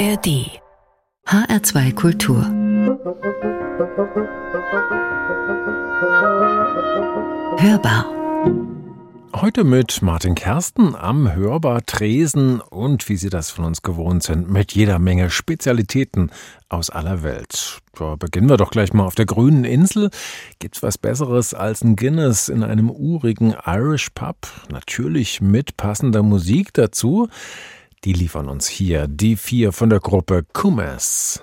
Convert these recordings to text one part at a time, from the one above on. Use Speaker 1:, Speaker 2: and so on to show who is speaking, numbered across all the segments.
Speaker 1: ARD HR2 Kultur Hörbar
Speaker 2: Heute mit Martin Kersten am Hörbar Tresen und wie Sie das von uns gewohnt sind, mit jeder Menge Spezialitäten aus aller Welt. Da beginnen wir doch gleich mal auf der grünen Insel. Gibt's was Besseres als ein Guinness in einem urigen Irish Pub? Natürlich mit passender Musik dazu. Die liefern uns hier die vier von der Gruppe Kumas.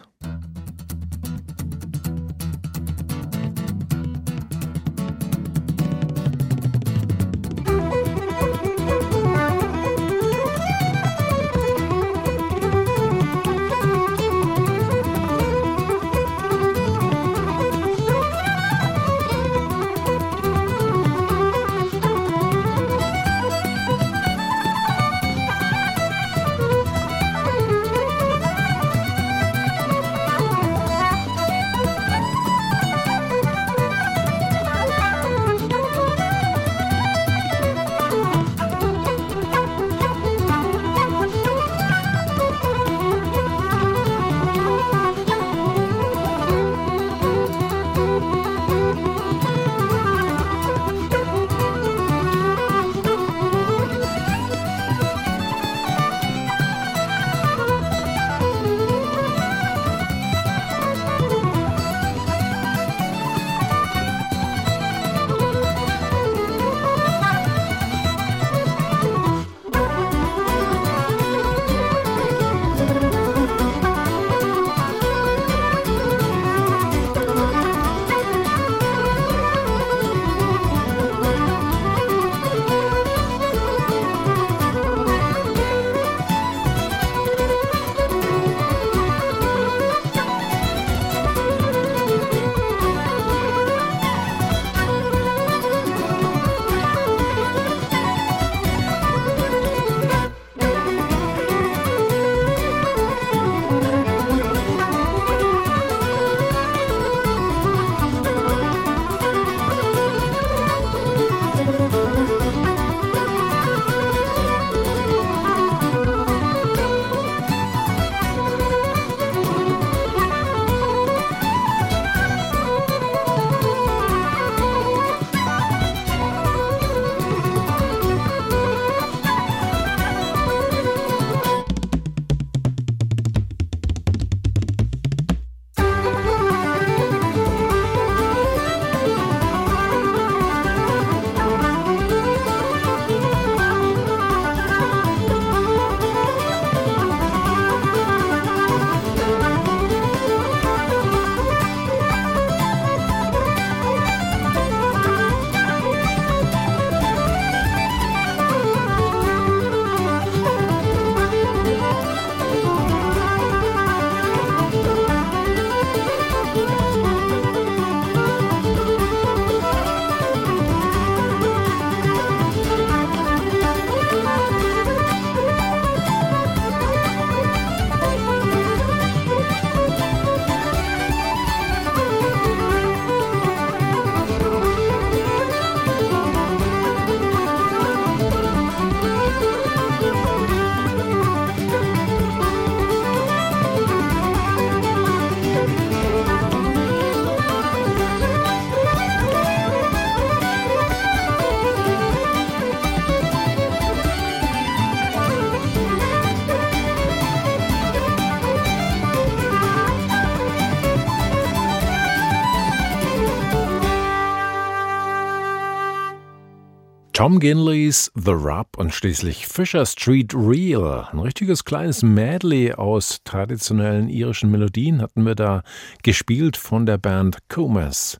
Speaker 2: Tom Ginleys The Rub und schließlich Fisher Street Reel. Ein richtiges kleines Medley aus traditionellen irischen Melodien hatten wir da gespielt von der Band Comas.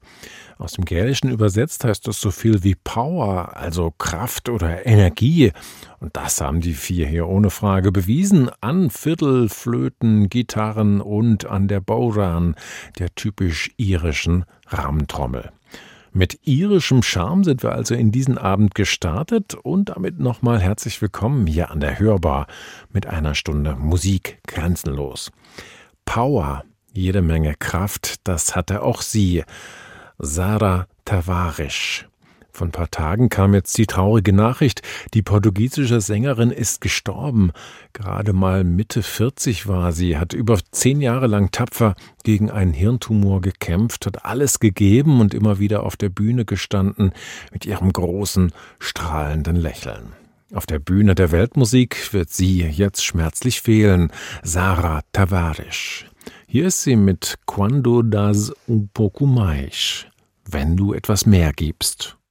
Speaker 2: Aus dem Gälischen übersetzt heißt das so viel wie Power, also Kraft oder Energie. Und das haben die vier hier ohne Frage bewiesen an Viertel, Flöten, Gitarren und an der Bowran, der typisch irischen Rahmentrommel. Mit irischem Charme sind wir also in diesen Abend gestartet und damit nochmal herzlich willkommen hier an der Hörbar mit einer Stunde Musik grenzenlos. Power, jede Menge Kraft, das hatte auch sie. Sarah Tavarisch.
Speaker 3: Vor ein paar Tagen kam jetzt die traurige Nachricht, die portugiesische Sängerin ist gestorben. Gerade mal Mitte 40 war sie, hat über zehn Jahre lang tapfer gegen einen Hirntumor gekämpft, hat alles gegeben und immer wieder auf der Bühne gestanden mit ihrem großen, strahlenden Lächeln. Auf der Bühne der Weltmusik wird sie jetzt schmerzlich fehlen, Sarah Tavares. Hier ist sie mit Quando das un pouco mais, wenn du etwas mehr gibst.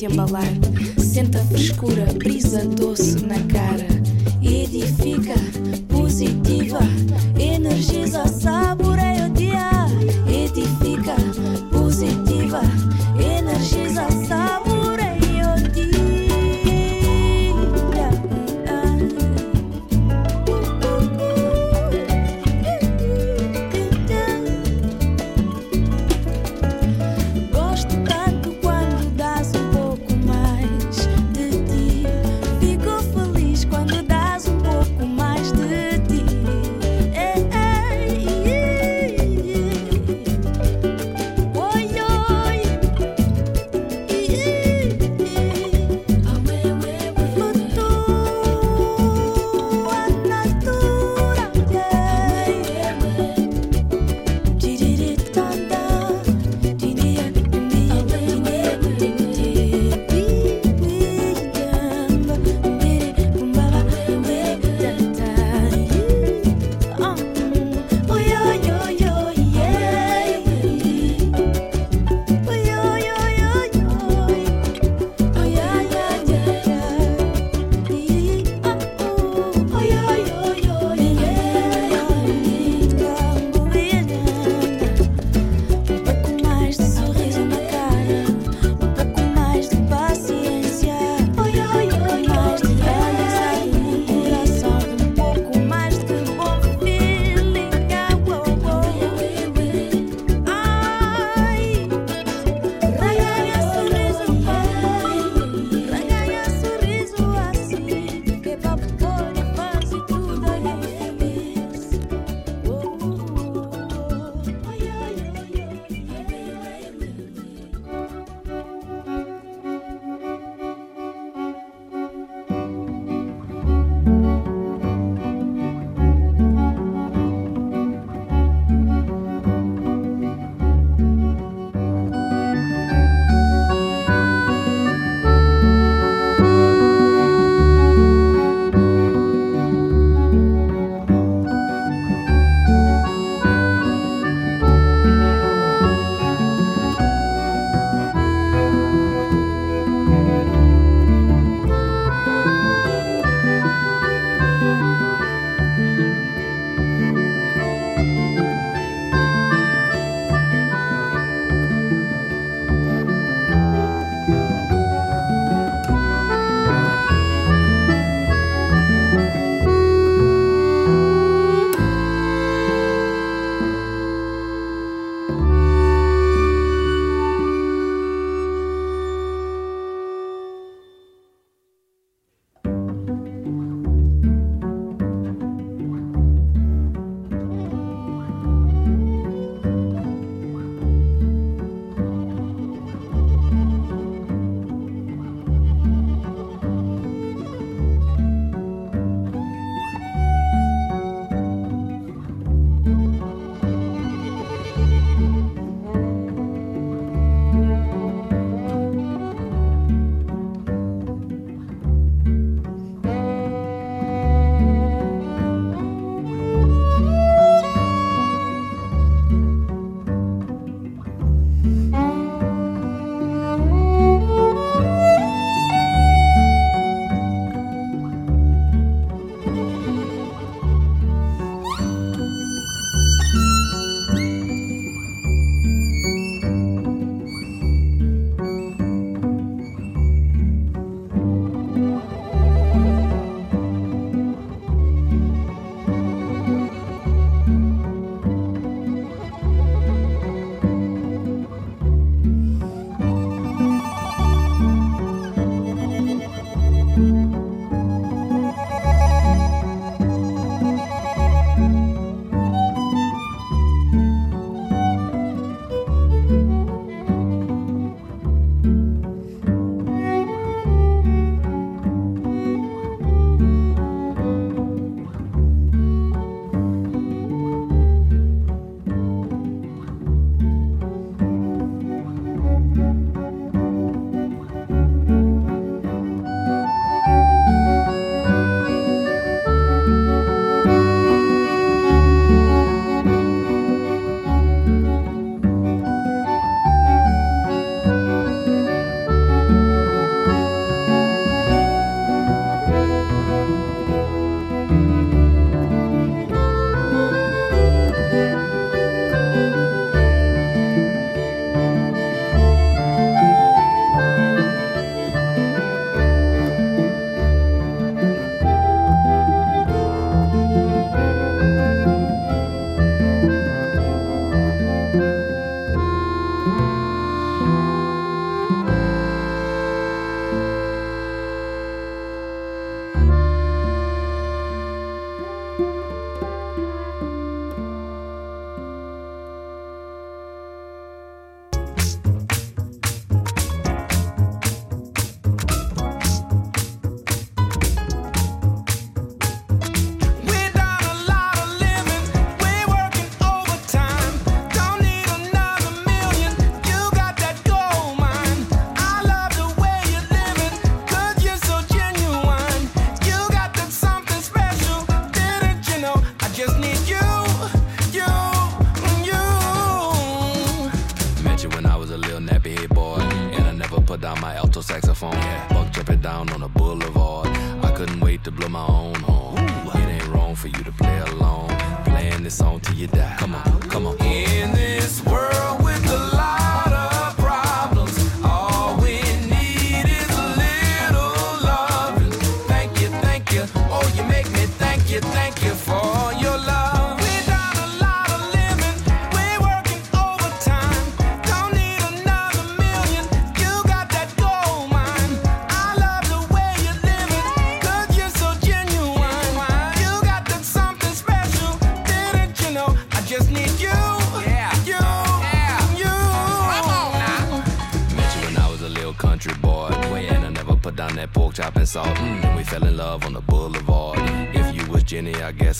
Speaker 4: тем бывает.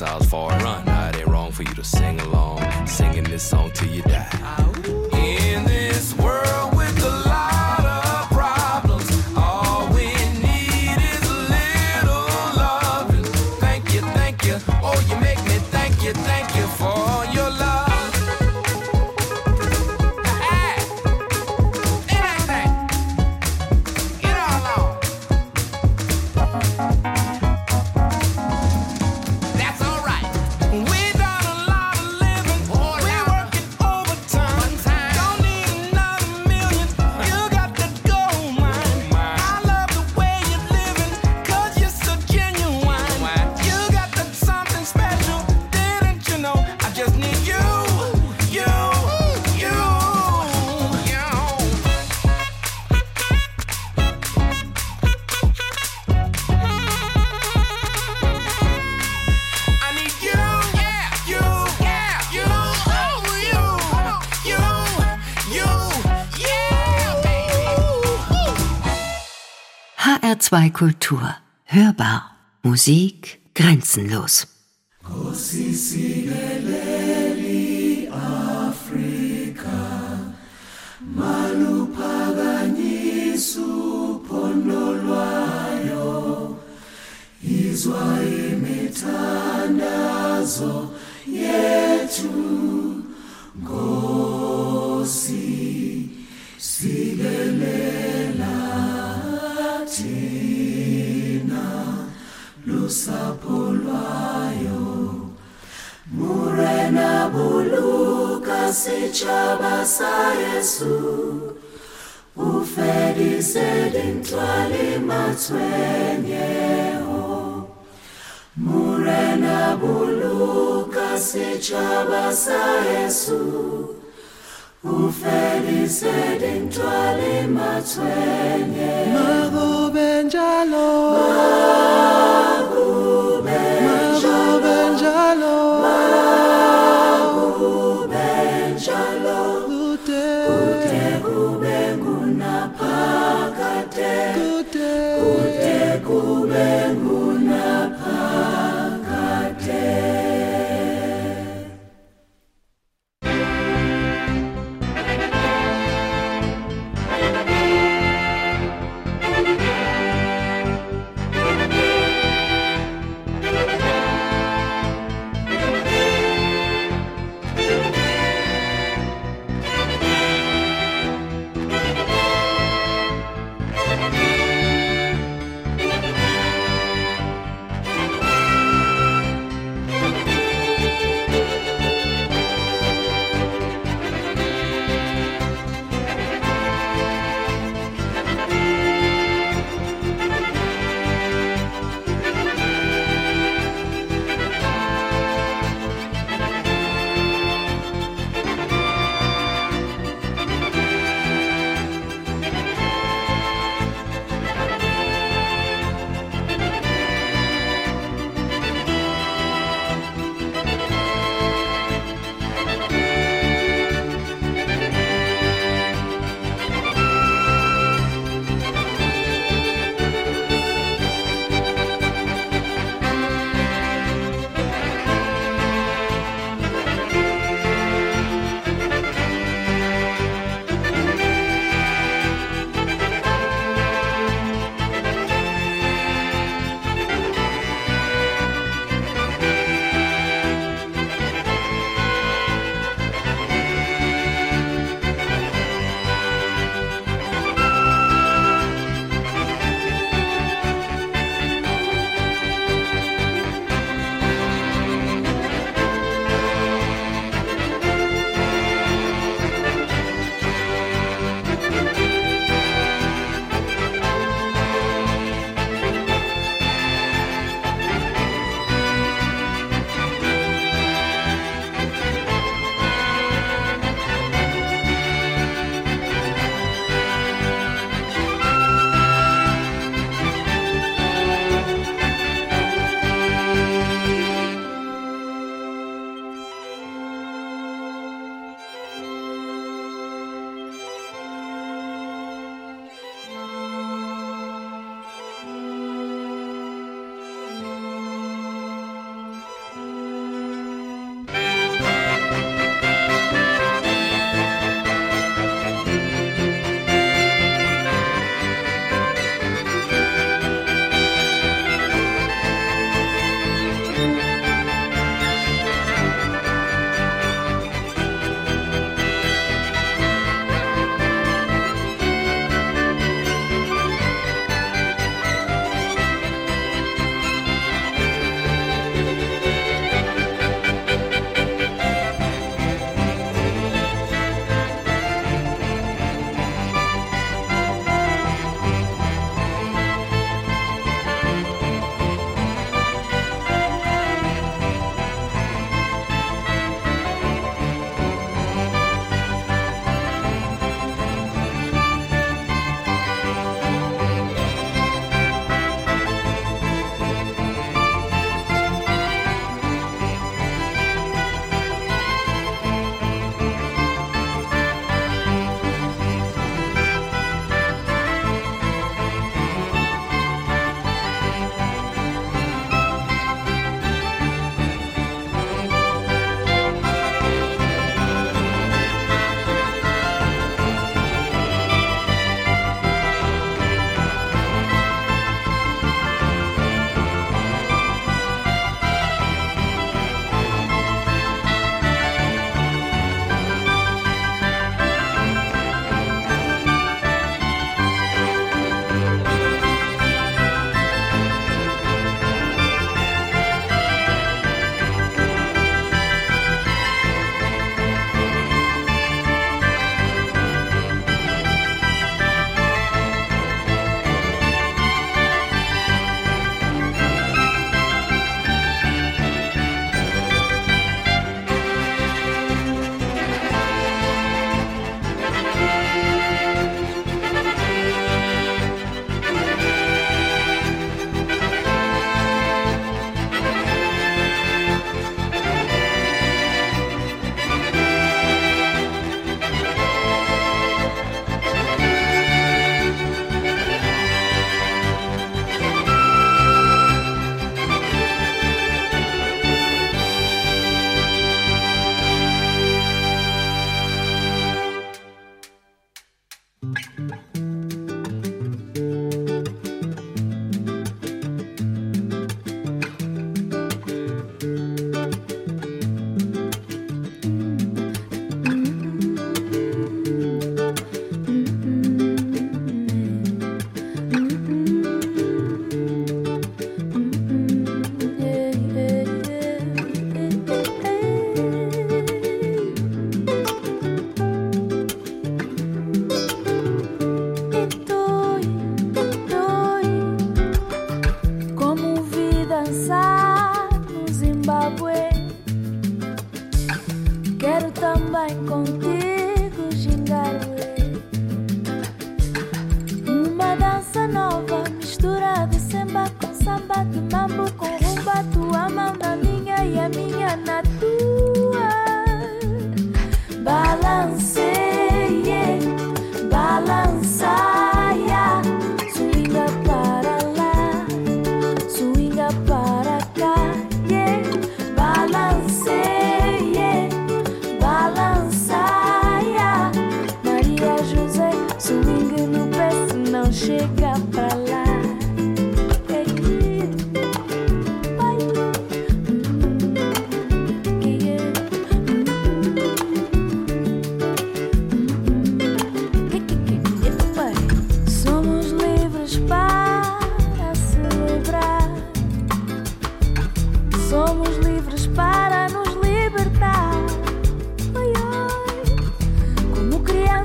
Speaker 4: exiles far. HR2 Kultur. Hörbar. Musik grenzenlos. Afrika, maluphakanyisu. sapulwayo murena buluka sitshaba sa yesu. Ufedise dintlwale matshwenyeho murena buluka sitshaba sa yesu. Ufedise dintlwale matshwenyeho magobe njalo. Aku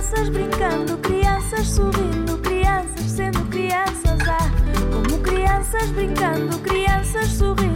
Speaker 3: crianças brincando, crianças subindo, crianças sendo crianças, ah, como crianças brincando, crianças sorrindo.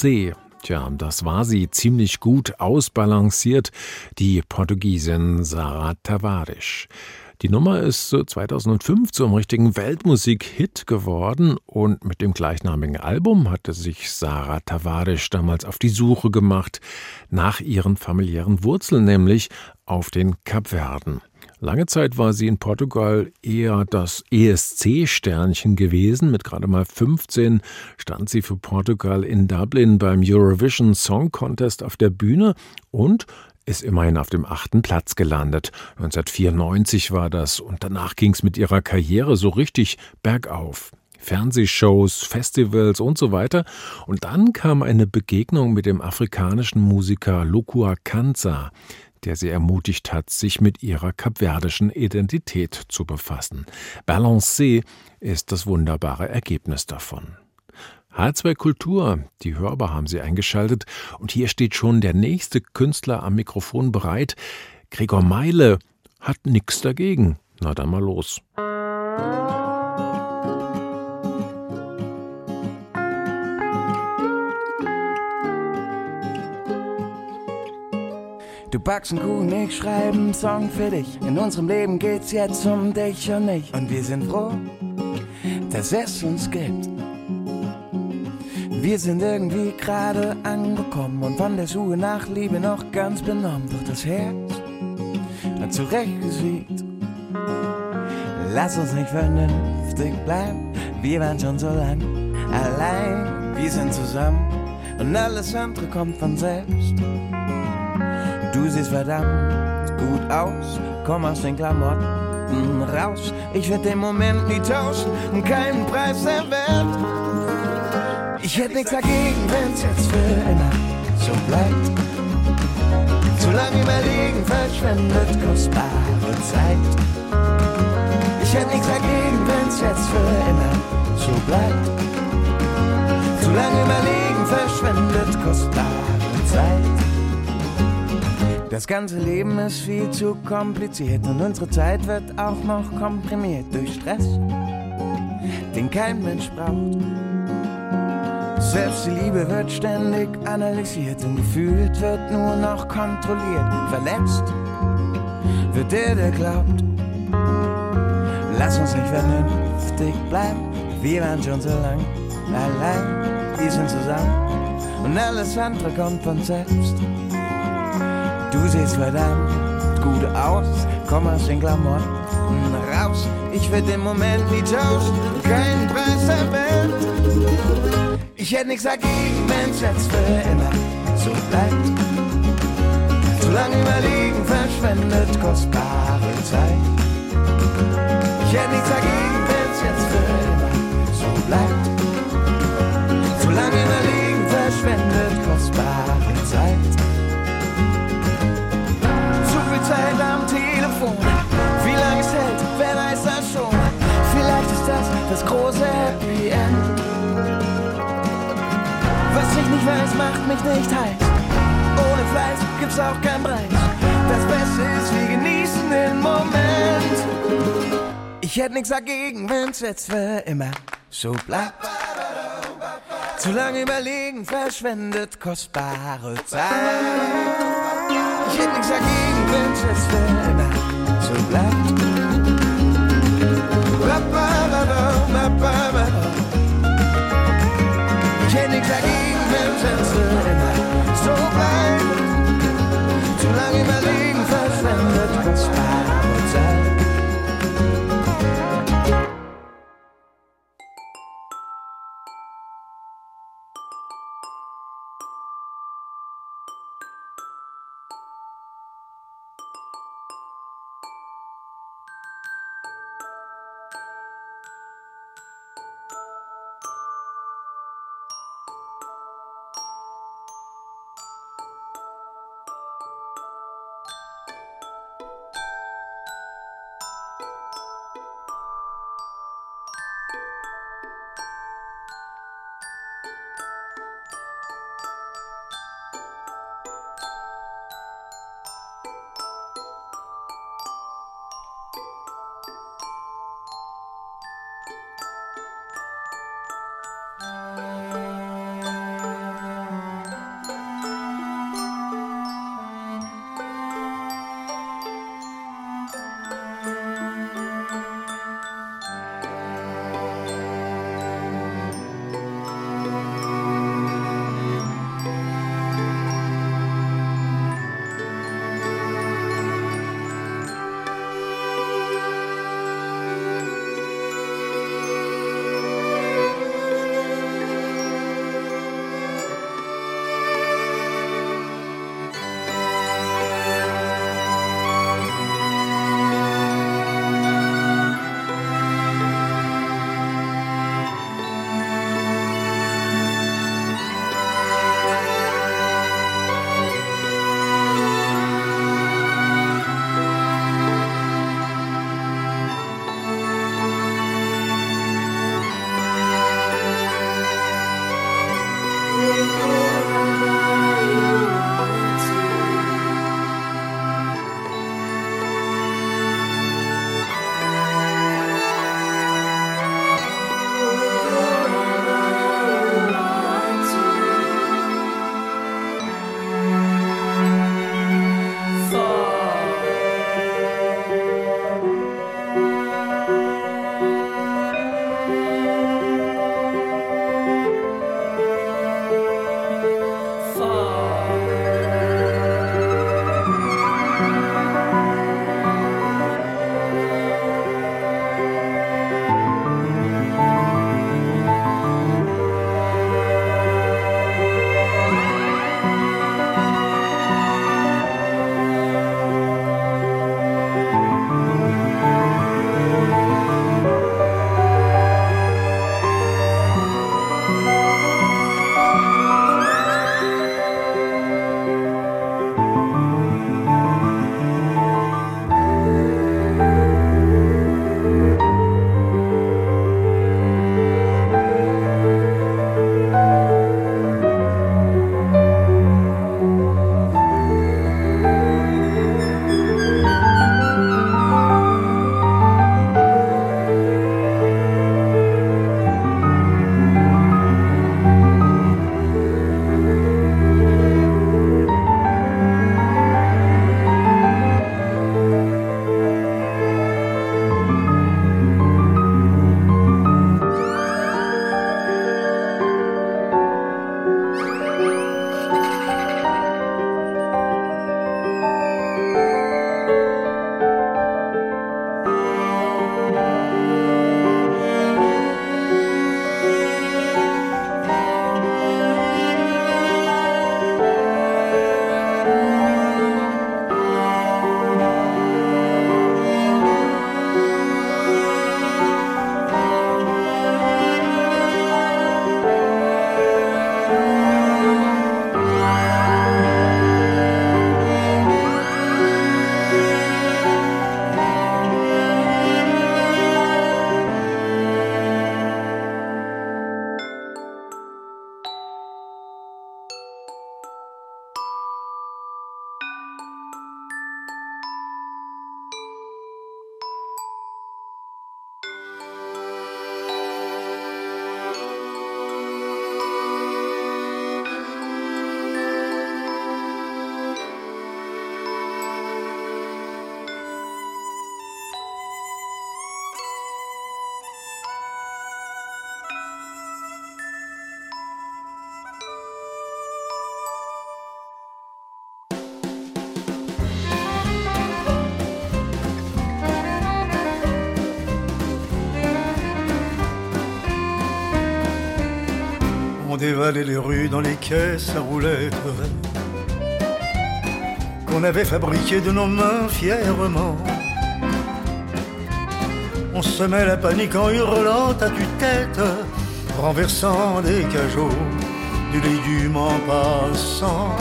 Speaker 2: Balancé. Tja, das war sie ziemlich gut ausbalanciert, die Portugiesin Sarah Tavares. Die Nummer ist so 2005 zum richtigen Weltmusik-Hit geworden und mit dem gleichnamigen Album hatte sich Sarah Tavares damals auf die Suche gemacht nach ihren familiären Wurzeln, nämlich auf den Kapverden. Lange Zeit war sie in Portugal eher das ESC-Sternchen gewesen. Mit gerade mal 15 stand sie für Portugal in Dublin beim Eurovision Song Contest auf der Bühne und ist immerhin auf dem achten Platz gelandet. 1994 war das und danach ging es mit ihrer Karriere so richtig bergauf. Fernsehshows, Festivals und so weiter. Und dann kam eine Begegnung mit dem afrikanischen Musiker Lokua Kanza, der sie ermutigt hat, sich mit ihrer kapverdischen Identität zu befassen. Balancé ist das wunderbare Ergebnis davon. H2 Kultur, die Hörbar haben Sie eingeschaltet und hier steht schon der nächste Künstler am Mikrofon bereit. Gregor Meile hat nix dagegen. Na dann mal los.
Speaker 5: Du backst einen Kuchen, ich schreibe einen Song für dich. In unserem Leben geht's jetzt um dich und mich. Und wir sind froh, dass es uns gibt. Wir sind irgendwie gerade angekommen und von der Suche nach Liebe noch ganz benommen. Doch das Herz hat zurechtgesieht. Lass uns nicht vernünftig bleiben, wir waren schon so lang allein. Wir sind zusammen und alles andere kommt von selbst. Du siehst verdammt gut aus, komm aus den Klamotten raus. Ich werd den Moment nie tauschen keinen Preis der Welt. Ich hätte nichts dagegen, wenn's jetzt für immer so bleibt. Zu lange überlegen verschwendet kostbare Zeit. Ich hätte nichts dagegen, wenn's jetzt für immer so bleibt. Zu lange überlegen verschwendet kostbare Zeit. Das ganze Leben ist viel zu kompliziert und unsere Zeit wird auch noch komprimiert durch Stress. den kein Mensch braucht. Selbst die Liebe wird ständig analysiert und gefühlt wird nur noch kontrolliert. Verletzt wird der, der glaubt. Lass uns nicht vernünftig bleiben, wir waren schon so lang allein, wir sind zusammen und alles andere kommt von selbst. Du siehst verdammt gut aus, komm aus den Klamotten raus. Ich will den Moment nie tauschen, keinen Preis der Welt. Ich hätte nichts dagegen, wenn's jetzt für immer so bleibt. Zu lange überlegen verschwendet kostbare Zeit. Ich hätte nichts dagegen, wenn's jetzt für immer so bleibt. Zu lange überlegen verschwendet kostbare Zeit. Zeit am Telefon. Wie lange es hält, wer weiß das schon. Vielleicht ist das das große Happy End. Was ich nicht weiß, macht mich nicht heiß. Ohne Fleiß gibt's auch kein Preis. Das Beste ist, wir genießen den Moment. Ich hätte nichts dagegen, wenn's jetzt für immer so bleibt. Zu lange überlegen verschwendet kostbare Zeit. Ich hätte nichts dagegen, wenn's jetzt für immer so bleibt. Ich hätte nichts dagegen, wenn's
Speaker 6: Les rues dans les caisses à qu'on avait fabriquées de nos mains fièrement. On semait la panique en hurlant à tue-tête, renversant des cajots, du légume en passant.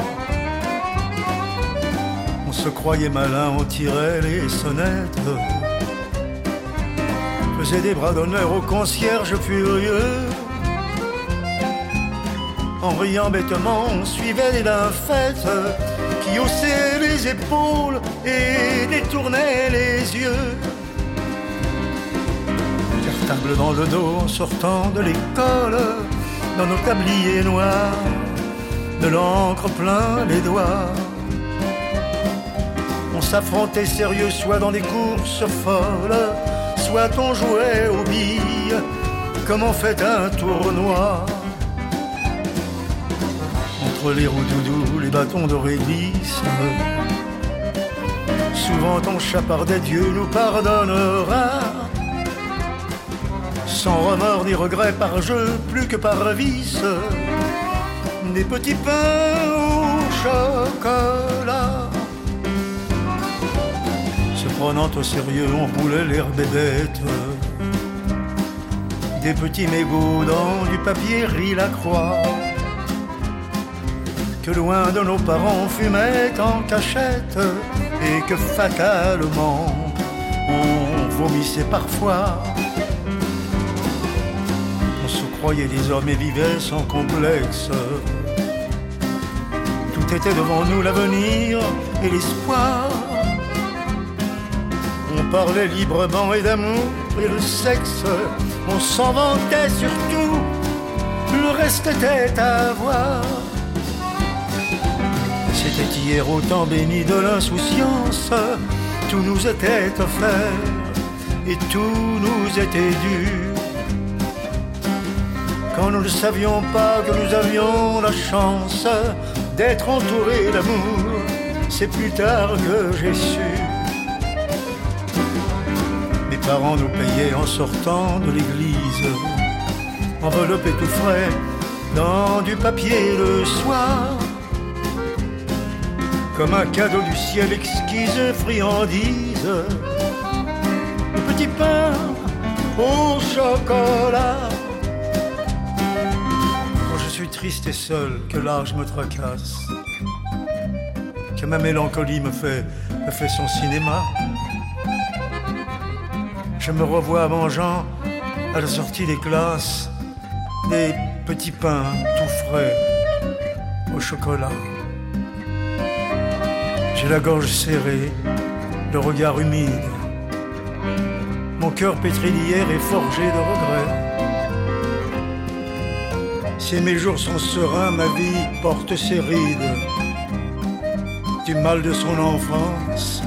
Speaker 6: On se croyait malin, on tirait les sonnettes faisait des bras d'honneur au concierge furieux. En riant bêtement, on suivait les fête qui haussaient les épaules et détournaient les yeux. Cartable dans le dos en sortant de l'école, dans nos tabliers noirs, de l'encre plein les doigts. On s'affrontait sérieux, soit dans des courses folles soit on jouait aux billes, comme on fait un tournoi. Les roues doudous, les bâtons de réglisse, souvent ton chapardait Dieu nous pardonnera. Sans remords ni regrets par jeu, plus que par vice, des petits pains au chocolat prenant au sérieux, on roulait l'herbe bête. Des petits mégots dans du papier rit la croix. Que loin de nos parents on fumait en cachette et que fatalement on vomissait parfois. On se croyait des hommes et vivait sans complexe. Tout était devant nous l'avenir et l'espoir parlait librement et d'amour et le sexe, on s'en vantait surtout, le reste était à voir. C'était hier au temps béni de l'insouciance, tout nous était offert et tout nous était dû. Quand nous ne savions pas que nous avions la chance d'être entourés d'amour, c'est plus tard que j'ai su parents nous payaient en sortant de l'église, enveloppés tout frais dans du papier le soir. Comme un cadeau du ciel exquise friandise, le petit pain au chocolat. Quand je suis triste et seul, que l'âge me tracasse, que ma mélancolie me fait, me son cinéma je me revois mangeant à la sortie des classes des petits pains tout frais au chocolat. J'ai la gorge serrée, le regard humide. Mon cœur pétri d'hier est forgé de regrets. Si mes jours sont sereins, ma vie porte ses rides. Du mal de son enfance,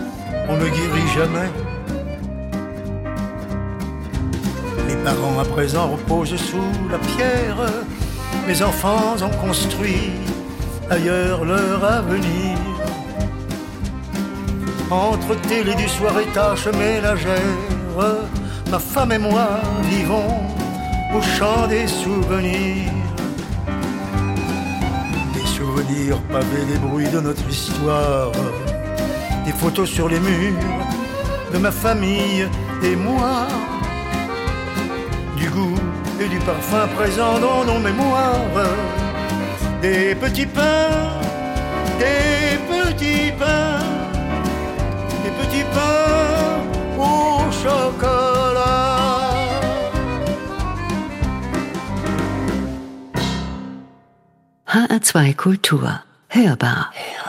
Speaker 6: on ne guérit jamais. parents à présent reposent sous la pierre. Mes enfants ont construit ailleurs leur avenir. Entre télé du soir et tâches ménagères, ma femme et moi vivons au champ des souvenirs. Des souvenirs pavés des bruits de notre histoire, des photos sur les murs de ma famille et moi du goût et du parfum présent dans nos mémoires. Des petits pains, des petits pains, chocolat.
Speaker 1: HR2 Kultur. Hörbar.
Speaker 3: então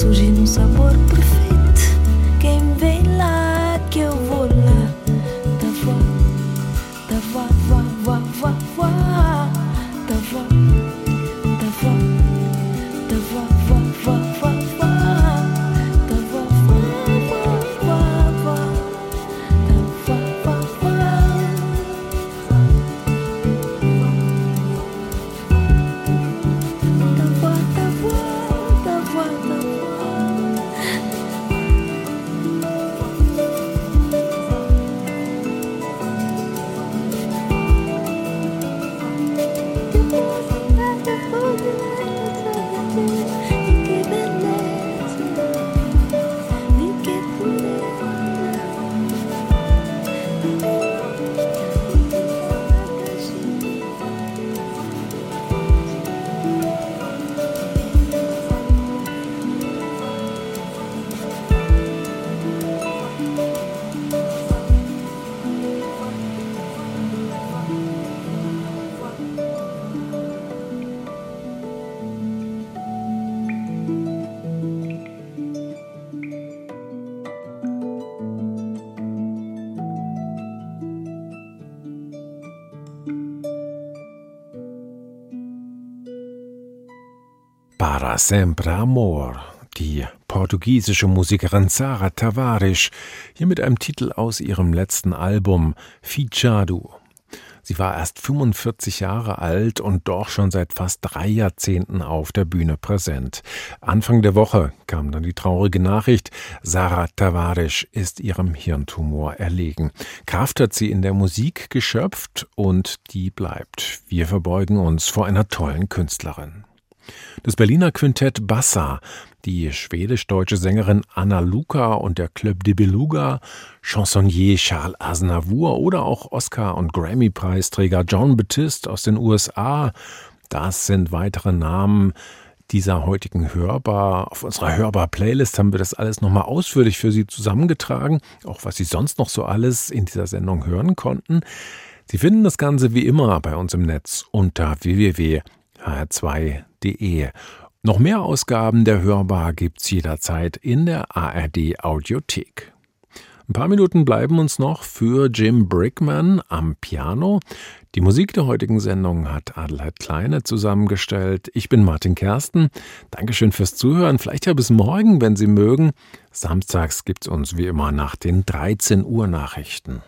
Speaker 3: surgir num sabor.
Speaker 2: Sempre amor. Die portugiesische Musikerin Sara Tavares, hier mit einem Titel aus ihrem letzten Album Fichado. Sie war erst 45 Jahre alt und doch schon seit fast drei Jahrzehnten auf der Bühne präsent. Anfang der Woche kam dann die traurige Nachricht, Sarah Tavares ist ihrem Hirntumor erlegen. Kraft hat sie in der Musik geschöpft und die bleibt. Wir verbeugen uns vor einer tollen Künstlerin. Das Berliner Quintett Bassa, die schwedisch-deutsche Sängerin Anna Luca und der Club de Beluga, Chansonnier Charles Aznavour oder auch Oscar- und Grammy-Preisträger John Batiste aus den USA, das sind weitere Namen dieser heutigen Hörbar. Auf unserer Hörbar-Playlist haben wir das alles nochmal ausführlich für Sie zusammengetragen, auch was Sie sonst noch so alles in dieser Sendung hören konnten. Sie finden das Ganze wie immer bei uns im Netz unter www.hr2.de. Noch mehr Ausgaben der Hörbar gibt's jederzeit in der ARD Audiothek. Ein paar Minuten bleiben uns noch für Jim Brickman am Piano. Die Musik der heutigen Sendung hat Adelheid Kleine zusammengestellt. Ich bin Martin Kersten. Dankeschön fürs Zuhören. Vielleicht ja bis morgen, wenn Sie mögen. Samstags gibt's uns wie immer nach den 13 Uhr Nachrichten.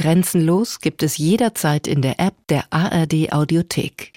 Speaker 7: Grenzenlos gibt es jederzeit in der App der ARD Audiothek.